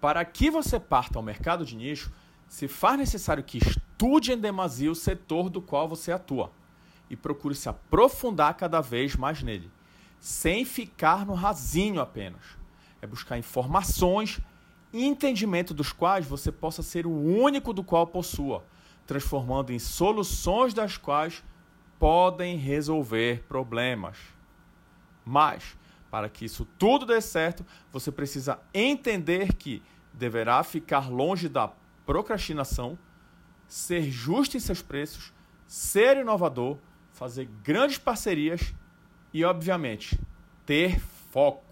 Para que você parta ao mercado de nicho, se faz necessário que estude em demasia o setor do qual você atua e procure se aprofundar cada vez mais nele, sem ficar no rasinho apenas. É buscar informações e entendimento dos quais você possa ser o único do qual possua, transformando em soluções das quais podem resolver problemas. Mas, para que isso tudo dê certo, você precisa entender que deverá ficar longe da procrastinação, ser justo em seus preços, ser inovador, fazer grandes parcerias e, obviamente, ter foco.